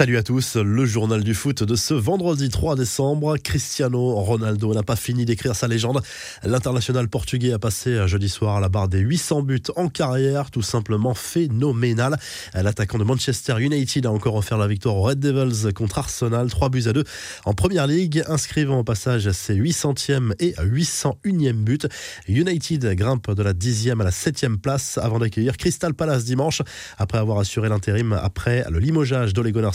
Salut à tous, le journal du foot de ce vendredi 3 décembre. Cristiano Ronaldo n'a pas fini d'écrire sa légende. L'international portugais a passé jeudi soir à la barre des 800 buts en carrière, tout simplement phénoménal. L'attaquant de Manchester United a encore offert la victoire aux Red Devils contre Arsenal, 3 buts à 2 en première ligue, inscrivant au passage ses 800e et 801e buts. United grimpe de la 10e à la 7e place avant d'accueillir Crystal Palace dimanche, après avoir assuré l'intérim après le limogeage d'Ole Gunnar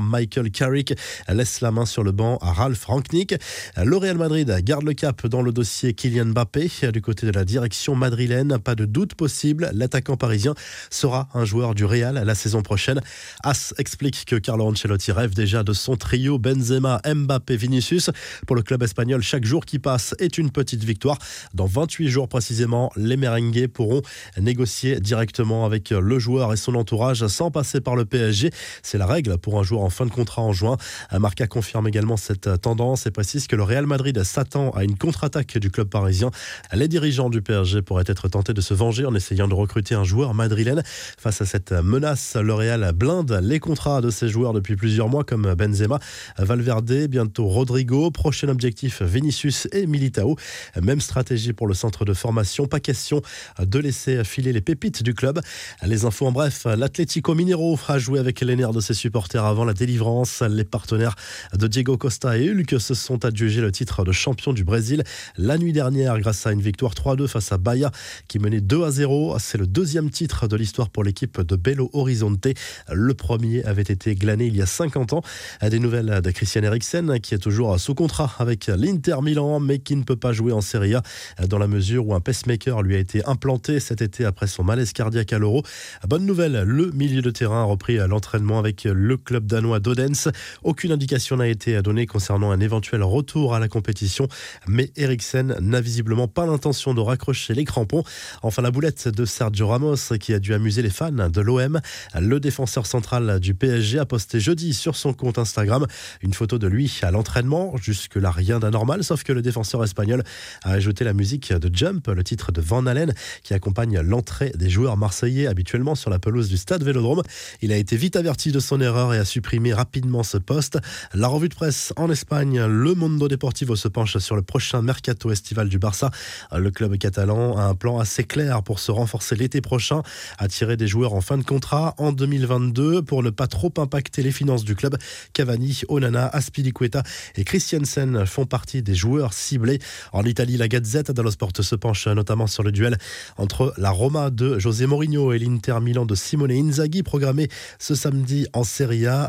Michael Carrick laisse la main sur le banc à Ralph Rangnick. Le Real Madrid garde le cap dans le dossier Kylian Mbappé. Du côté de la direction madrilène, pas de doute possible, l'attaquant parisien sera un joueur du Real la saison prochaine. As explique que Carlo Ancelotti rêve déjà de son trio Benzema, Mbappé, Vinicius. Pour le club espagnol, chaque jour qui passe est une petite victoire. Dans 28 jours précisément, les merengues pourront négocier directement avec le joueur et son entourage sans passer par le PSG. C'est la règle pour un joueur en fin de contrat en juin. Marca confirme également cette tendance et précise que le Real Madrid s'attend à une contre-attaque du club parisien. Les dirigeants du PSG pourraient être tentés de se venger en essayant de recruter un joueur madrilène. Face à cette menace, le Real blinde les contrats de ses joueurs depuis plusieurs mois comme Benzema, Valverde, bientôt Rodrigo, prochain objectif Vinicius et Militao. Même stratégie pour le centre de formation, pas question de laisser filer les pépites du club. Les infos en bref, l'Atlético Minero a joué avec les de ses supporters avant la délivrance. Les partenaires de Diego Costa et Hulk se sont adjugés le titre de champion du Brésil la nuit dernière grâce à une victoire 3-2 face à Bahia qui menait 2 à 0. C'est le deuxième titre de l'histoire pour l'équipe de Belo Horizonte. Le premier avait été glané il y a 50 ans. Des nouvelles de Christian Eriksen qui est toujours sous contrat avec l'Inter Milan mais qui ne peut pas jouer en Serie A dans la mesure où un pacemaker lui a été implanté cet été après son malaise cardiaque à l'Euro. Bonne nouvelle, le milieu de terrain a repris l'entraînement avec le club danois d'Odense. Aucune indication n'a été donnée concernant un éventuel retour à la compétition, mais Eriksen n'a visiblement pas l'intention de raccrocher les crampons. Enfin, la boulette de Sergio Ramos qui a dû amuser les fans de l'OM. Le défenseur central du PSG a posté jeudi sur son compte Instagram une photo de lui à l'entraînement. Jusque-là, rien d'anormal, sauf que le défenseur espagnol a ajouté la musique de Jump, le titre de Van Halen, qui accompagne l'entrée des joueurs marseillais habituellement sur la pelouse du stade Vélodrome. Il a été vite averti de son erreur et a supprimé rapidement ce poste. La revue de presse en Espagne, le Mondo Deportivo se penche sur le prochain mercato estival du Barça. Le club catalan a un plan assez clair pour se renforcer l'été prochain, attirer des joueurs en fin de contrat en 2022 pour ne pas trop impacter les finances du club. Cavani, Onana, Aspilicueta et Christiansen font partie des joueurs ciblés. En Italie, la Gazette dello Sport se penche notamment sur le duel entre la Roma de José Mourinho et l'Inter Milan de Simone Inzaghi programmé ce samedi en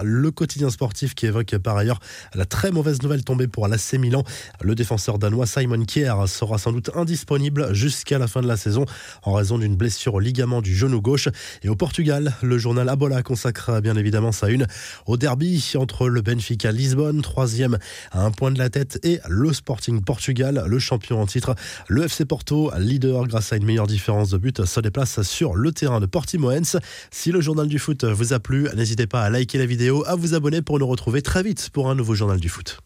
Le quotidien sportif qui évoque par ailleurs la très mauvaise nouvelle tombée pour l'AC Milan. Le défenseur danois Simon Kier sera sans doute indisponible jusqu'à la fin de la saison en raison d'une blessure au ligament du genou gauche. Et au Portugal, le journal Abola consacre bien évidemment sa une au derby entre le Benfica Lisbonne, troisième à un point de la tête, et le Sporting Portugal, le champion en titre. Le FC Porto, leader grâce à une meilleure différence de but, se déplace sur le terrain de Portimoens. Si le journal du foot vous a plu, n'hésitez pas à la vidéo, à vous abonner pour nous retrouver très vite pour un nouveau journal du foot.